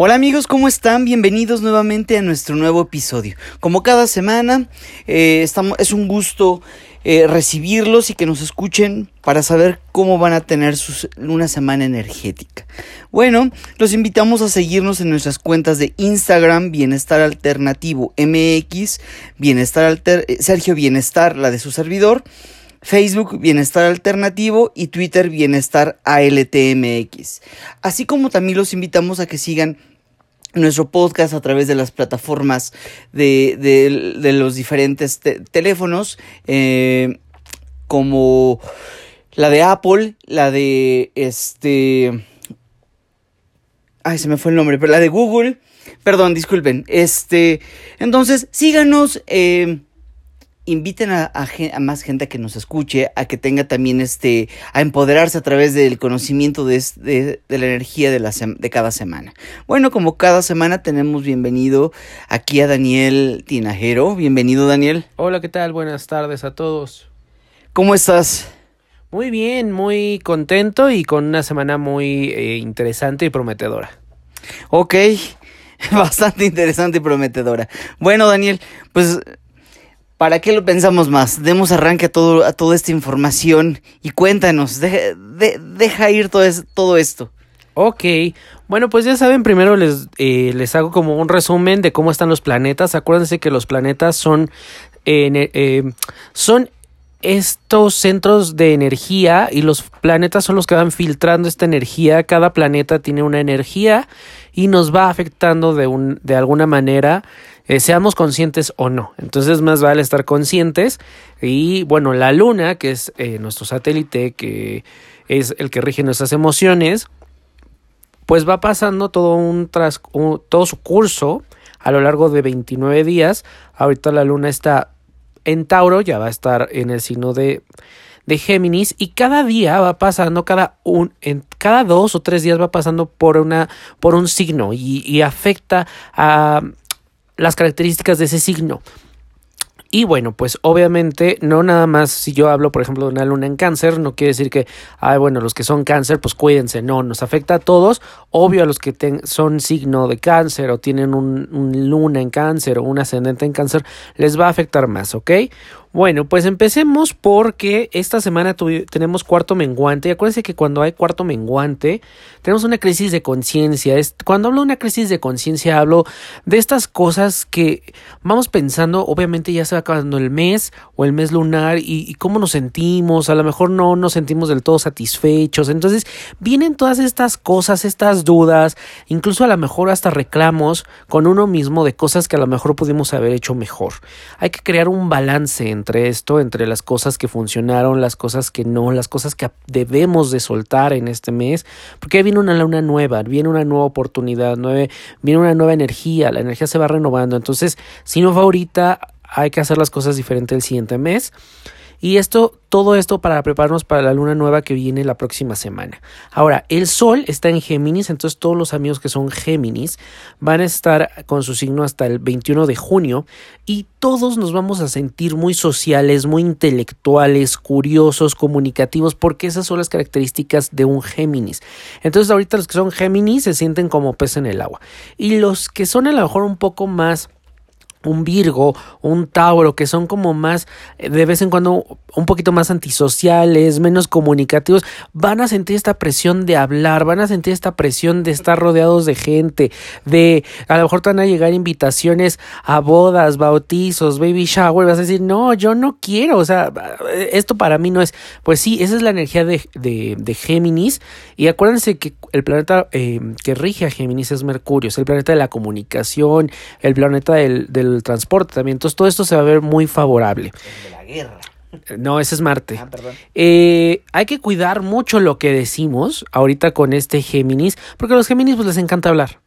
Hola amigos, ¿cómo están? Bienvenidos nuevamente a nuestro nuevo episodio. Como cada semana, eh, es un gusto eh, recibirlos y que nos escuchen para saber cómo van a tener una semana energética. Bueno, los invitamos a seguirnos en nuestras cuentas de Instagram, Bienestar Alternativo MX, Bienestar Alter, eh, Sergio Bienestar, la de su servidor. Facebook Bienestar Alternativo y Twitter Bienestar ALTMX. Así como también los invitamos a que sigan nuestro podcast a través de las plataformas de, los diferentes teléfonos, eh, como la de Apple, la de este... Ay, se me fue el nombre, pero la de Google. Perdón, disculpen. Este, entonces, síganos. Eh, inviten a, más gente a que nos escuche, a que tenga también este, a empoderarse a través del conocimiento de, de, la energía de, la de cada semana. Bueno, como cada semana tenemos bienvenido aquí a Daniel Tinajero. Bienvenido, Daniel. Hola, ¿qué tal? Buenas tardes a todos. ¿Cómo estás? Muy bien, muy contento y con una semana muy eh, interesante y prometedora. Ok, bastante interesante y prometedora. Bueno, Daniel, pues ¿Para qué lo pensamos más? Demos arranque a, todo, a toda esta información y cuéntanos, deja ir todo, esto. Ok, bueno, pues ya saben, primero les, eh, les hago como un resumen de cómo están los planetas. Acuérdense que los planetas son, eh, son estos centros de energía y los planetas son los que van filtrando esta energía. Cada planeta tiene una energía y nos va afectando de, un, de alguna manera eh, seamos conscientes o no. Entonces más vale estar conscientes y bueno, la luna, que es eh, nuestro satélite, que es el que rige nuestras emociones, pues va pasando todo, un, tras, todo su curso a lo largo de 29 días. Ahorita la luna está en Tauro, ya va a estar en el signo de, de Géminis y cada día va pasando, cada, un, en, cada dos o tres días va pasando por, una, por un signo y, y afecta a las características de ese signo. Y bueno, pues obviamente no nada más si yo hablo, por ejemplo, de una luna en cáncer, no quiere decir que, ay, bueno, los que son cáncer, pues cuídense, no, nos afecta a todos, obvio a los que son signo de cáncer o tienen un, un luna en cáncer o un ascendente en cáncer, les va a afectar más, ¿ok? Bueno, pues empecemos porque esta semana tenemos cuarto menguante. Y acuérdense que cuando hay cuarto menguante, tenemos una crisis de conciencia. Cuando hablo de una crisis de conciencia, hablo de estas cosas que vamos pensando. Obviamente ya se va acabando el mes o el mes lunar y, y cómo nos sentimos. A lo mejor no nos sentimos del todo satisfechos. Entonces vienen todas estas cosas, estas dudas, incluso a lo mejor hasta reclamos con uno mismo de cosas que a lo mejor pudimos haber hecho mejor. Hay que crear un balance entre esto, entre las cosas que funcionaron, las cosas que no, las cosas que debemos de soltar en este mes, porque viene una luna nueva, viene una nueva oportunidad, viene una nueva energía, la energía se va renovando, entonces si no va ahorita, hay que hacer las cosas diferentes el siguiente mes. Y esto, todo esto para prepararnos para la luna nueva que viene la próxima semana. Ahora, el sol está en Géminis, entonces todos los amigos que son Géminis van a estar con su signo hasta el 21 de junio y todos nos vamos a sentir muy sociales, muy intelectuales, curiosos, comunicativos, porque esas son las características de un Géminis. Entonces, ahorita los que son Géminis se sienten como pez en el agua. Y los que son a lo mejor un poco más un Virgo, un Tauro, que son como más, eh, de vez en cuando, un poquito más antisociales, menos comunicativos, van a sentir esta presión de hablar, van a sentir esta presión de estar rodeados de gente, de a lo mejor te van a llegar invitaciones a bodas, bautizos, baby shower, vas a decir, no, yo no quiero, o sea, esto para mí no es, pues sí, esa es la energía de, de, de Géminis, y acuérdense que el planeta eh, que rige a Géminis es Mercurio, es el planeta de la comunicación, el planeta del, del el transporte también. Entonces todo esto se va a ver muy favorable. De la guerra. No, ese es Marte. Ah, eh, hay que cuidar mucho lo que decimos ahorita con este Géminis, porque a los Géminis pues, les encanta hablar.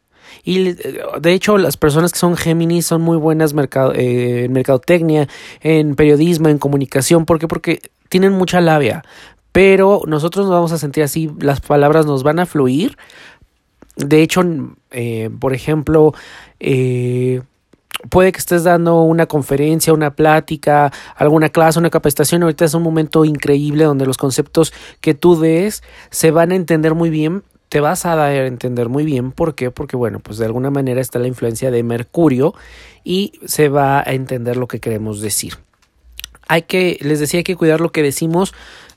Y de hecho, las personas que son Géminis son muy buenas mercado, eh, en mercadotecnia, en periodismo, en comunicación. ¿Por qué? Porque tienen mucha labia. Pero nosotros nos vamos a sentir así, las palabras nos van a fluir. De hecho, eh, por ejemplo, eh, puede que estés dando una conferencia, una plática, alguna clase, una capacitación. Ahorita es un momento increíble donde los conceptos que tú des se van a entender muy bien te vas a dar a entender muy bien. ¿Por qué? Porque, bueno, pues de alguna manera está la influencia de Mercurio y se va a entender lo que queremos decir. Hay que, les decía, hay que cuidar lo que decimos,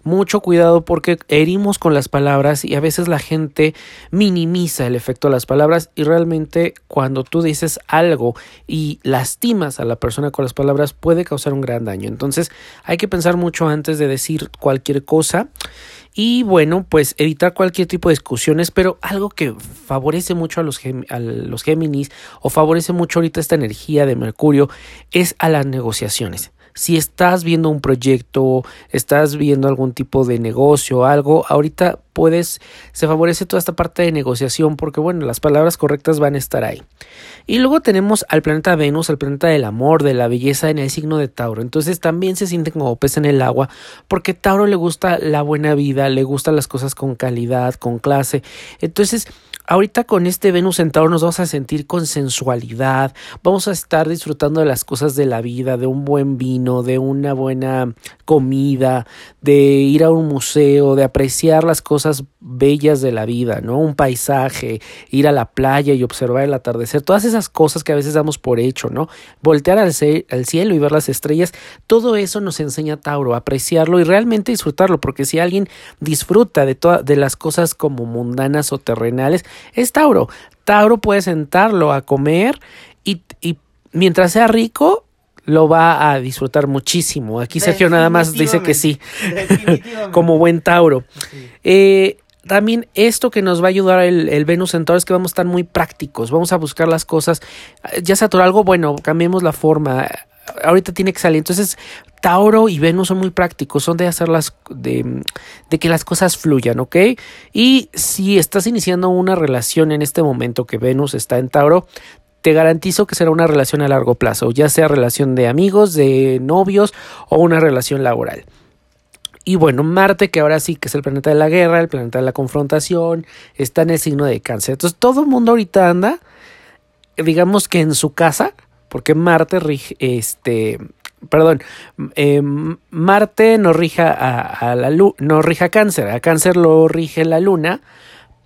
mucho cuidado porque herimos con las palabras y a veces la gente minimiza el efecto de las palabras y realmente cuando tú dices algo y lastimas a la persona con las palabras puede causar un gran daño. Entonces hay que pensar mucho antes de decir cualquier cosa y bueno, pues evitar cualquier tipo de discusiones, pero algo que favorece mucho a los, a los Géminis o favorece mucho ahorita esta energía de Mercurio es a las negociaciones si estás viendo un proyecto, estás viendo algún tipo de negocio, algo, ahorita puedes, se favorece toda esta parte de negociación porque, bueno, las palabras correctas van a estar ahí. Y luego tenemos al planeta Venus, el planeta del amor, de la belleza en el signo de Tauro. Entonces también se sienten como pez en el agua porque Tauro le gusta la buena vida, le gustan las cosas con calidad, con clase. Entonces, Ahorita con este Venus en Tauro nos vamos a sentir con sensualidad, vamos a estar disfrutando de las cosas de la vida, de un buen vino, de una buena comida, de ir a un museo, de apreciar las cosas bellas de la vida, ¿no? Un paisaje, ir a la playa y observar el atardecer, todas esas cosas que a veces damos por hecho, ¿no? Voltear al, cielo y ver las estrellas, todo eso nos enseña Tauro, apreciarlo y realmente disfrutarlo, porque si alguien disfruta de, de las cosas como mundanas o terrenales, es Tauro. Tauro puede sentarlo a comer y, mientras sea rico, lo va a disfrutar muchísimo. Aquí Sergio nada más dice que sí, como buen Tauro. Eh, también esto que nos va a ayudar el, Venus en Tauro es que vamos a estar muy prácticos, vamos a buscar las cosas, ya sea algo, bueno, cambiemos la forma, ahorita tiene que salir, entonces Tauro y Venus son muy prácticos, son de hacerlas, de, de que las cosas fluyan, ¿ok? Y si estás iniciando una relación en este momento que Venus está en Tauro, te garantizo que será una relación a largo plazo, ya sea relación de amigos, de novios o una relación laboral. Y bueno, Marte, que ahora sí que es el planeta de la guerra, el planeta de la confrontación, está en el signo de cáncer. Entonces todo el mundo ahorita anda, digamos que en su casa, porque Marte rige, este, perdón, eh, Marte no rija a, la luna, no rija a cáncer, a cáncer lo rige la luna,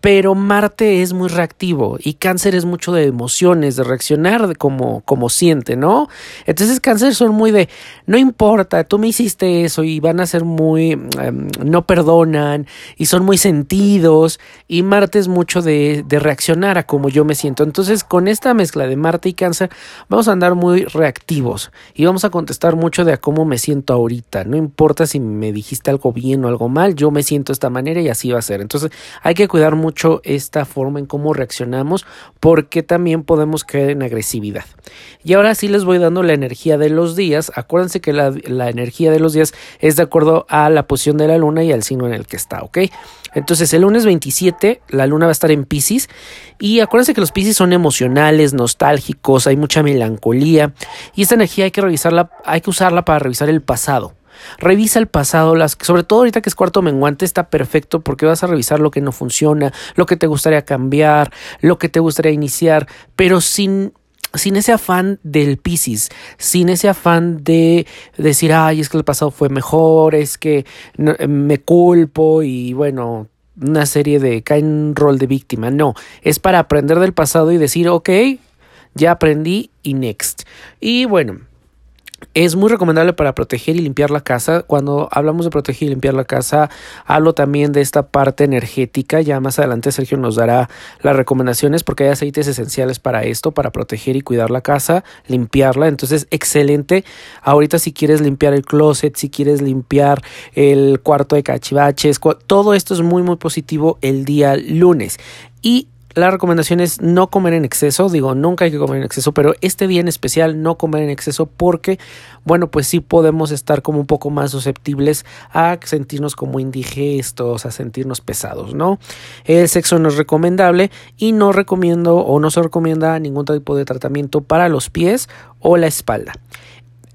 pero Marte es muy reactivo y Cáncer es mucho de emociones, de reaccionar de como, como siente, ¿no? Entonces Cáncer son muy de, no importa, tú me hiciste eso y van a ser muy, em, no perdonan y son muy sentidos y Marte es mucho de, de reaccionar a como yo me siento. Entonces con esta mezcla de Marte y Cáncer vamos a andar muy reactivos y vamos a contestar mucho de a cómo me siento ahorita. No importa si me dijiste algo bien o algo mal, yo me siento de esta manera y así va a ser. Entonces hay que cuidar mucho mucho esta forma en cómo reaccionamos porque también podemos caer en agresividad. Y ahora sí les voy dando la energía de los días. Acuérdense que la, la energía de los días es de acuerdo a la posición de la luna y al signo en el que está, ¿ok? Entonces el lunes 27 la luna va a estar en Pisces y acuérdense que los Pisces son emocionales, nostálgicos, hay mucha melancolía y esta energía hay que revisarla, hay que usarla para revisar el pasado. Revisa el pasado, las, sobre todo ahorita que es cuarto menguante, está perfecto porque vas a revisar lo que no funciona, lo que te gustaría cambiar, lo que te gustaría iniciar, pero sin sin ese afán del Piscis, sin ese afán de decir, ay, es que el pasado fue mejor, es que me culpo y bueno, una serie de cae en rol de víctima. No, es para aprender del pasado y decir, ok, ya aprendí y next. Y bueno, es muy recomendable para proteger y limpiar la casa. Cuando hablamos de proteger y limpiar la casa, hablo también de esta parte energética. Ya más adelante Sergio nos dará las recomendaciones porque hay aceites esenciales para esto, para proteger y cuidar la casa, limpiarla. Entonces, excelente. Ahorita si quieres limpiar el closet, si quieres limpiar el cuarto de cachivaches, todo esto es muy muy positivo el día lunes. Y la recomendación es no comer en exceso, digo, nunca hay que comer en exceso, pero este día en especial no comer en exceso porque, bueno, pues sí podemos estar como un poco más susceptibles a sentirnos como indigestos, a sentirnos pesados, ¿no? El sexo no es recomendable y no recomiendo o no se recomienda ningún tipo de tratamiento para los pies o la espalda.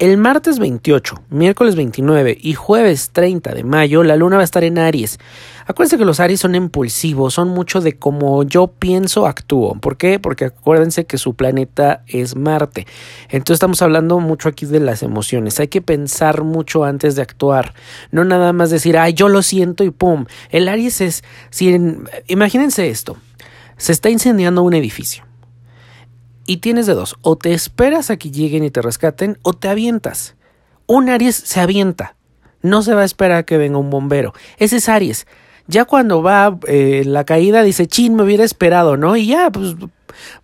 El martes 28, miércoles 29 y jueves 30 de mayo la luna va a estar en Aries. Acuérdense que los Aries son impulsivos, son mucho de cómo yo pienso, actúo. ¿Por qué? Porque acuérdense que su planeta es Marte. Entonces estamos hablando mucho aquí de las emociones. Hay que pensar mucho antes de actuar. No nada más decir, ay, yo lo siento y pum. El Aries es, si imagínense esto, se está incendiando un edificio y tienes de dos, o te esperas a que lleguen y te rescaten o te avientas. Un Aries se avienta, no se va a esperar a que venga un bombero. Ese es Aries. Ya cuando va eh, la caída dice, chin, me hubiera esperado, ¿no? Y ya, pues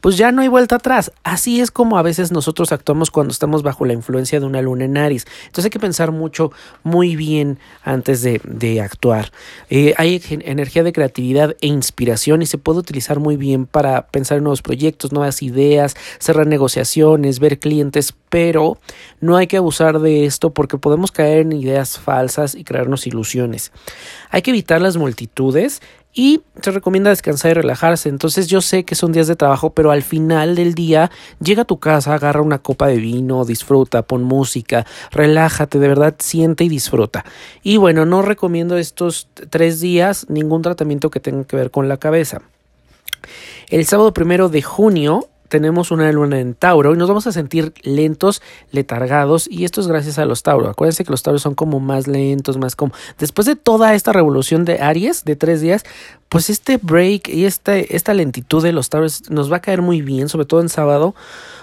pues ya no hay vuelta atrás. Así es como a veces nosotros actuamos cuando estamos bajo la influencia de una luna en Aries. Entonces hay que pensar mucho, muy bien antes de, actuar. Eh, hay energía de creatividad e inspiración y se puede utilizar muy bien para pensar en nuevos proyectos, nuevas ideas, cerrar negociaciones, ver clientes, pero no hay que abusar de esto porque podemos caer en ideas falsas y crearnos ilusiones. Hay que evitar las multitudes y se recomienda descansar y relajarse. Entonces yo sé que son días de trabajo, pero al final del día llega a tu casa, agarra una copa de vino, disfruta, pon música, relájate, de verdad siente y disfruta. Y bueno, no recomiendo estos tres días ningún tratamiento que tenga que ver con la cabeza. El sábado primero de junio tenemos una luna en Tauro y nos vamos a sentir lentos, letargados y esto es gracias a los Tauro. Acuérdense que los Tauros son como más lentos, más como... Después de toda esta revolución de Aries de tres días, pues este break y esta, esta lentitud de los Tauros nos va a caer muy bien, sobre todo en sábado,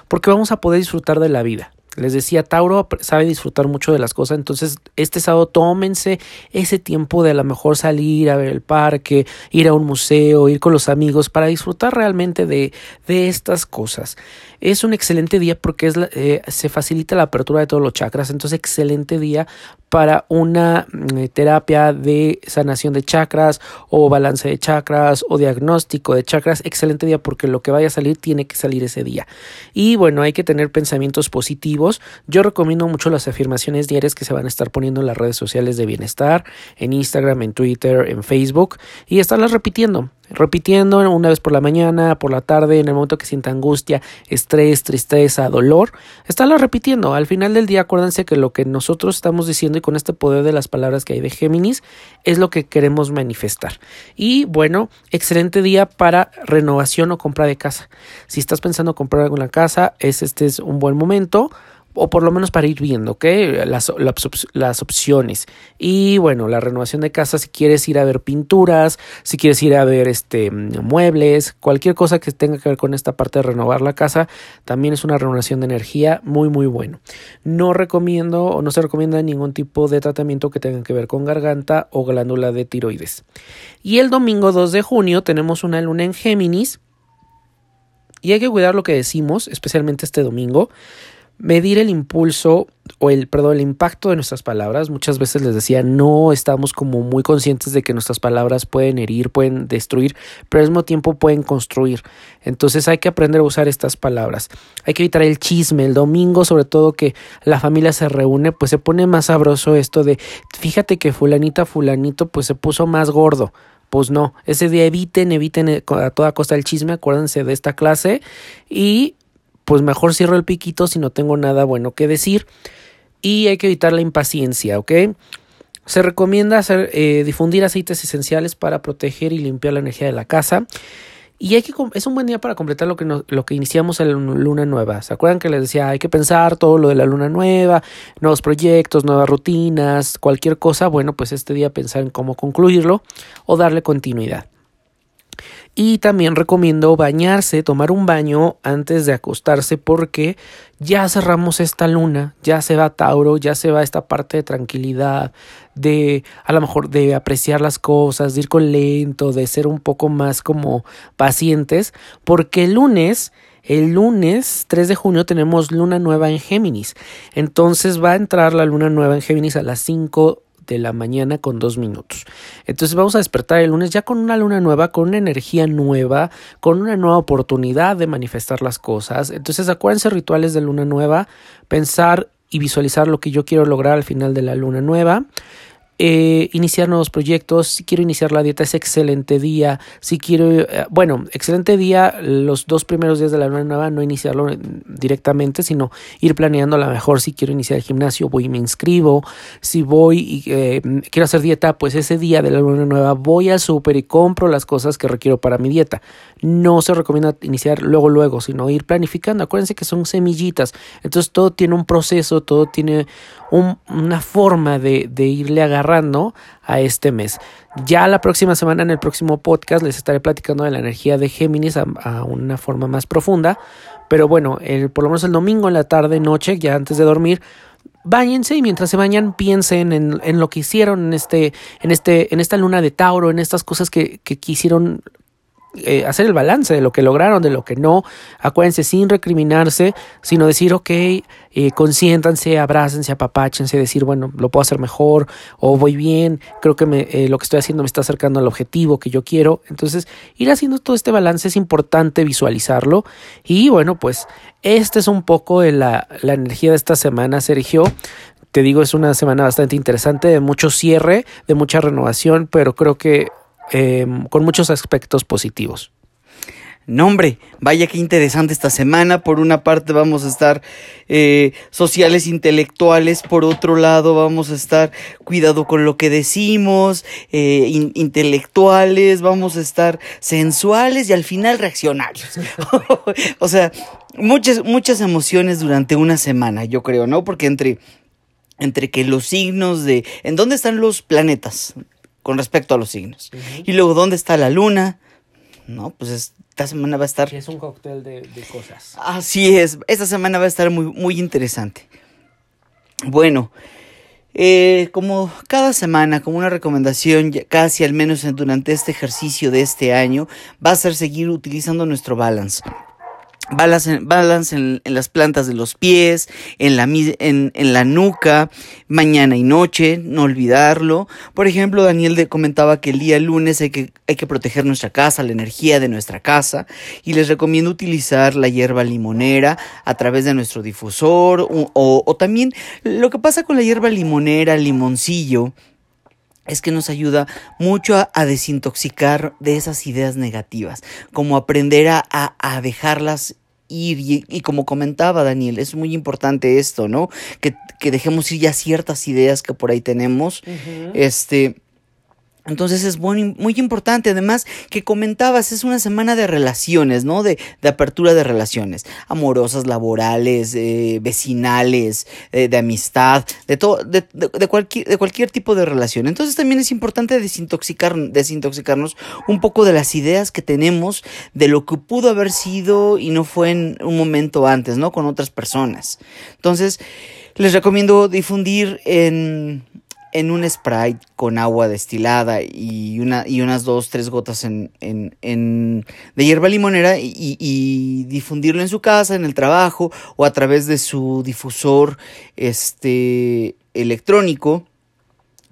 porque vamos a poder disfrutar de la vida. Les decía, Tauro sabe disfrutar mucho de las cosas, entonces este sábado tómense ese tiempo de a lo mejor salir a ver el parque, ir a un museo, ir con los amigos para disfrutar realmente de, de estas cosas. Es un excelente día porque es eh, se facilita la apertura de todos los chakras, entonces excelente día para una mm, terapia de sanación de chakras o balance de chakras o diagnóstico de chakras. Excelente día porque lo que vaya a salir tiene que salir ese día. Y bueno, hay que tener pensamientos positivos. Yo recomiendo mucho las afirmaciones diarias que se van a estar poniendo en las redes sociales de bienestar, en Instagram, en Twitter, en Facebook y estarlas repitiendo repitiendo una vez por la mañana, por la tarde, en el momento que sienta angustia, estrés, tristeza, dolor, estarlo repitiendo. Al final del día, acuérdense que lo que nosotros estamos diciendo y con este poder de las palabras que hay de Géminis es lo que queremos manifestar. Y bueno, excelente día para renovación o compra de casa. Si estás pensando comprar alguna casa, es este es un buen momento o por lo menos para ir viendo, ¿ok? Las, las, opciones. Y bueno, la renovación de casa, si quieres ir a ver pinturas, si quieres ir a ver este muebles, cualquier cosa que tenga que ver con esta parte de renovar la casa, también es una renovación de energía muy, muy bueno. No recomiendo o no se recomienda ningún tipo de tratamiento que tenga que ver con garganta o glándula de tiroides. Y el domingo 2 de junio tenemos una luna en Géminis. Y hay que cuidar lo que decimos, especialmente este domingo medir el impulso o el, perdón, el impacto de nuestras palabras. Muchas veces les decía, no estamos como muy conscientes de que nuestras palabras pueden herir, pueden destruir, pero al mismo tiempo pueden construir. Entonces hay que aprender a usar estas palabras. Hay que evitar el chisme. El domingo, sobre todo que la familia se reúne, pues se pone más sabroso esto de, fíjate que fulanita, fulanito, pues se puso más gordo. Pues no, ese día eviten, eviten a toda costa el chisme, acuérdense de esta clase y pues mejor cierro el piquito si no tengo nada bueno que decir. Y hay que evitar la impaciencia, ¿ok? Se recomienda hacer, eh, difundir aceites esenciales para proteger y limpiar la energía de la casa. Y hay que, es un buen día para completar lo que, lo que iniciamos en la luna nueva. ¿Se acuerdan que les decía, hay que pensar todo lo de la luna nueva, nuevos proyectos, nuevas rutinas, cualquier cosa? Bueno, pues este día pensar en cómo concluirlo o darle continuidad. Y también recomiendo bañarse, tomar un baño antes de acostarse porque ya cerramos esta luna, ya se va Tauro, ya se va esta parte de tranquilidad, de a lo mejor de apreciar las cosas, de ir con lento, de ser un poco más como pacientes, porque el lunes el lunes 3 de junio tenemos luna nueva en Géminis. Entonces va a entrar la luna nueva en Géminis a las 5 de la mañana con dos minutos. Entonces vamos a despertar el lunes ya con una luna nueva, con una energía nueva, con una nueva oportunidad de manifestar las cosas. Entonces acuérdense rituales de luna nueva, pensar y visualizar lo que yo quiero lograr al final de la luna nueva. Eh, iniciar nuevos proyectos, si quiero iniciar la dieta es excelente día, si quiero, eh, bueno, excelente día los dos primeros días de la luna nueva, no iniciarlo directamente, sino ir planeando a lo mejor si quiero iniciar el gimnasio, voy y me inscribo, si voy y eh, quiero hacer dieta, pues ese día de la luna nueva voy al súper y compro las cosas que requiero para mi dieta. No se recomienda iniciar luego, luego, sino ir planificando. Acuérdense que son semillitas, entonces todo tiene un proceso, todo tiene una forma de, irle agarrando a este mes. Ya la próxima semana, en el próximo podcast, les estaré platicando de la energía de Géminis a, una forma más profunda. Pero bueno, el, por lo menos el domingo en la tarde, noche, ya antes de dormir, Báñense y mientras se bañan piensen en, en, lo que hicieron en este, en este, en esta luna de Tauro, en estas cosas que, que quisieron eh, hacer el balance de lo que lograron, de lo que no. Acuérdense, sin recriminarse, sino decir, ok, eh, consiéntanse, abrácense, apapáchense, decir, bueno, lo puedo hacer mejor, o voy bien, creo que me, eh, lo que estoy haciendo me está acercando al objetivo que yo quiero. Entonces, ir haciendo todo este balance es importante visualizarlo. Y bueno, pues, esta es un poco de la, la energía de esta semana, Sergio te digo, es una semana bastante interesante, de mucho cierre, de mucha renovación, pero creo que Em, con muchos aspectos positivos. No, hombre, vaya que interesante esta semana. Por una parte vamos a estar eh, sociales intelectuales, por otro lado vamos a estar cuidado con lo que decimos, eh, intelectuales, vamos a estar sensuales y al final reaccionarios. o sea, muchas, muchas emociones durante una semana, yo creo, ¿no? Porque entre, entre que los signos de... ¿En dónde están los planetas? Con respecto a los signos. Y luego, ¿dónde está la luna? No, pues esta semana va a estar... es un cóctel de, cosas. Así es, esta semana va a estar muy, muy interesante. Bueno, eh, como cada semana, como una recomendación, casi al menos durante este ejercicio de este año, va a ser seguir utilizando nuestro balance balance, balance en, las plantas de los pies, en la, en, en, la nuca, mañana y noche, no olvidarlo. Por ejemplo, Daniel comentaba que el día lunes hay que, hay que proteger nuestra casa, la energía de nuestra casa, y les recomiendo utilizar la hierba limonera a través de nuestro difusor, o, o también lo que pasa con la hierba limonera, limoncillo, es que nos ayuda mucho a, desintoxicar de esas ideas negativas, como aprender a, a, dejarlas ir. Y, como comentaba Daniel, es muy importante esto, ¿no? Que, que, dejemos ir ya ciertas ideas que por ahí tenemos, este entonces es muy, muy importante, además que comentabas, es una semana de relaciones, ¿no? De, de apertura de relaciones, amorosas, laborales, eh, vecinales, eh, de amistad, de, todo, de, cualquier, de cualquier tipo de relación. Entonces también es importante desintoxicar, desintoxicarnos un poco de las ideas que tenemos de lo que pudo haber sido y no fue en un momento antes, ¿no? Con otras personas. Entonces, les recomiendo difundir en en un spray con agua destilada y, una, y unas dos, tres gotas en, en, en de hierba limonera y, y, difundirlo en su casa, en el trabajo o a través de su difusor este, electrónico.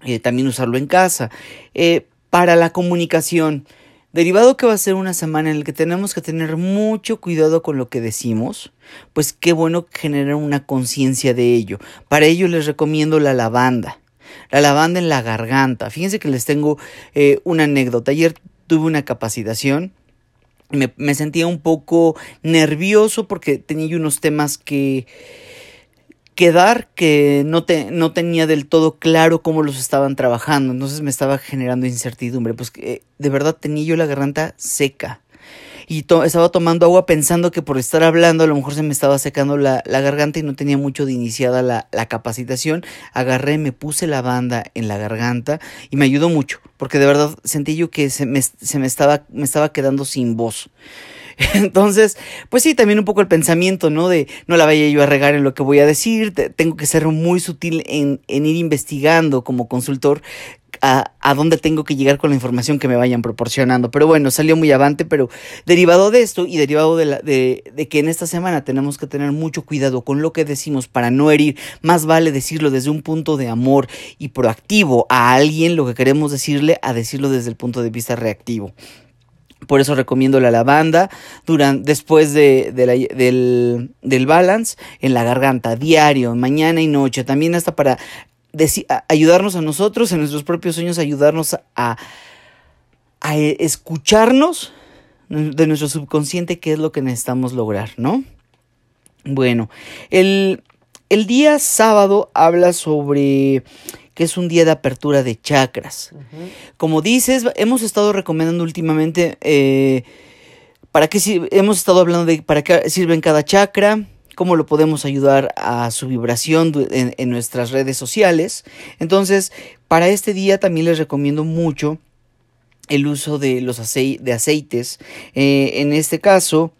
Eh, también usarlo en casa. Eh, para la comunicación, derivado que va a ser una semana en la que tenemos que tener mucho cuidado con lo que decimos, pues qué bueno generar una conciencia de ello. Para ello les recomiendo la lavanda la lavanda en la garganta. Fíjense que les tengo eh, una anécdota. Ayer tuve una capacitación. Me, me sentía un poco nervioso porque tenía unos temas que, que dar que no, te, no tenía del todo claro cómo los estaban trabajando. Entonces me estaba generando incertidumbre. Pues que de verdad tenía yo la garganta seca y estaba tomando agua pensando que por estar hablando a lo mejor se me estaba secando la, garganta y no tenía mucho de iniciada la, la, capacitación. Agarré, me puse la banda en la garganta y me ayudó mucho porque de verdad sentí yo que se me, se me, estaba, me estaba quedando sin voz. Entonces, pues sí, también un poco el pensamiento, ¿no? De no la vaya yo a regar en lo que voy a decir, tengo que ser muy sutil en, en ir investigando como consultor a, dónde tengo que llegar con la información que me vayan proporcionando. Pero bueno, salió muy avante, pero derivado de esto y derivado de, que en esta semana tenemos que tener mucho cuidado con lo que decimos para no herir, más vale decirlo desde un punto de amor y proactivo a alguien lo que queremos decirle a decirlo desde el punto de vista reactivo. Por eso recomiendo la lavanda durante, después de, del, del balance en la garganta, diario, mañana y noche. También hasta para ayudarnos a nosotros, en nuestros propios sueños, ayudarnos a, a escucharnos de nuestro subconsciente qué es lo que necesitamos lograr, ¿no? Bueno, el, el día sábado habla sobre que es un día de apertura de chakras. Como dices, hemos estado recomendando últimamente eh, para qué hemos estado hablando de para qué sirven cada chakra, cómo lo podemos ayudar a su vibración en, nuestras redes sociales. Entonces, para este día también les recomiendo mucho el uso de los de aceites. Eh, en este caso,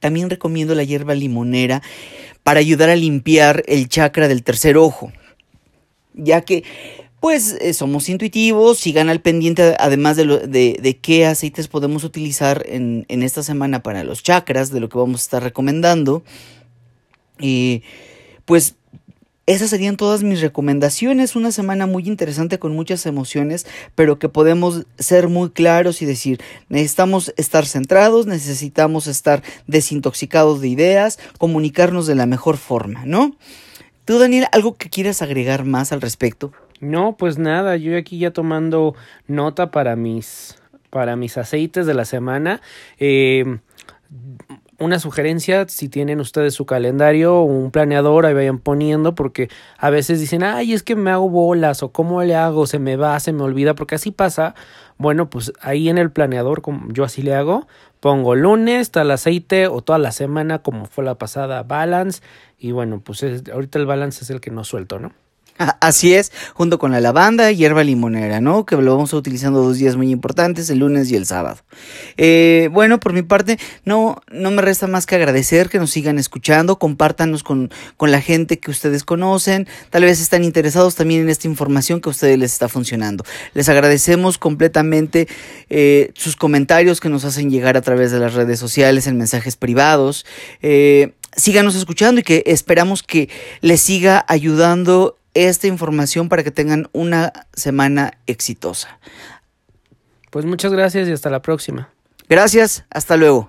también recomiendo la hierba limonera para ayudar a limpiar el chakra del tercer ojo ya que pues eh, somos intuitivos, sigan al pendiente además de, de, qué aceites podemos utilizar en, esta semana para los chakras, de lo que vamos a estar recomendando. Y pues esas serían todas mis recomendaciones. Una semana muy interesante con muchas emociones, pero que podemos ser muy claros y decir, necesitamos estar centrados, necesitamos estar desintoxicados de ideas, comunicarnos de la mejor forma, ¿no? ¿Tú, Daniel, algo que quieras agregar más al respecto? No, pues nada, yo aquí ya tomando nota para mis, para mis aceites de la semana. Eh, una sugerencia, si tienen ustedes su calendario o un planeador, ahí vayan poniendo, porque a veces dicen, ay, es que me hago bolas, o cómo le hago, se me va, se me olvida, porque así pasa. Bueno, pues ahí en el planeador, como yo así le hago, pongo lunes, tal aceite, o toda la semana, como fue la pasada, balance, y bueno, pues ahorita el balance es el que no suelto, ¿no? Así es, junto con la lavanda y hierba limonera, ¿no? Que lo vamos a utilizando dos días muy importantes, el lunes y el sábado. Eh, bueno, por mi parte, no, no me resta más que agradecer que nos sigan escuchando, compártanos con, con la gente que ustedes conocen, tal vez están interesados también en esta información que a ustedes les está funcionando. Les agradecemos completamente eh, sus comentarios que nos hacen llegar a través de las redes sociales, en mensajes privados. Eh, síganos escuchando y que esperamos que les siga ayudando esta información para que tengan una semana exitosa. Pues muchas gracias y hasta la próxima. Gracias, hasta luego.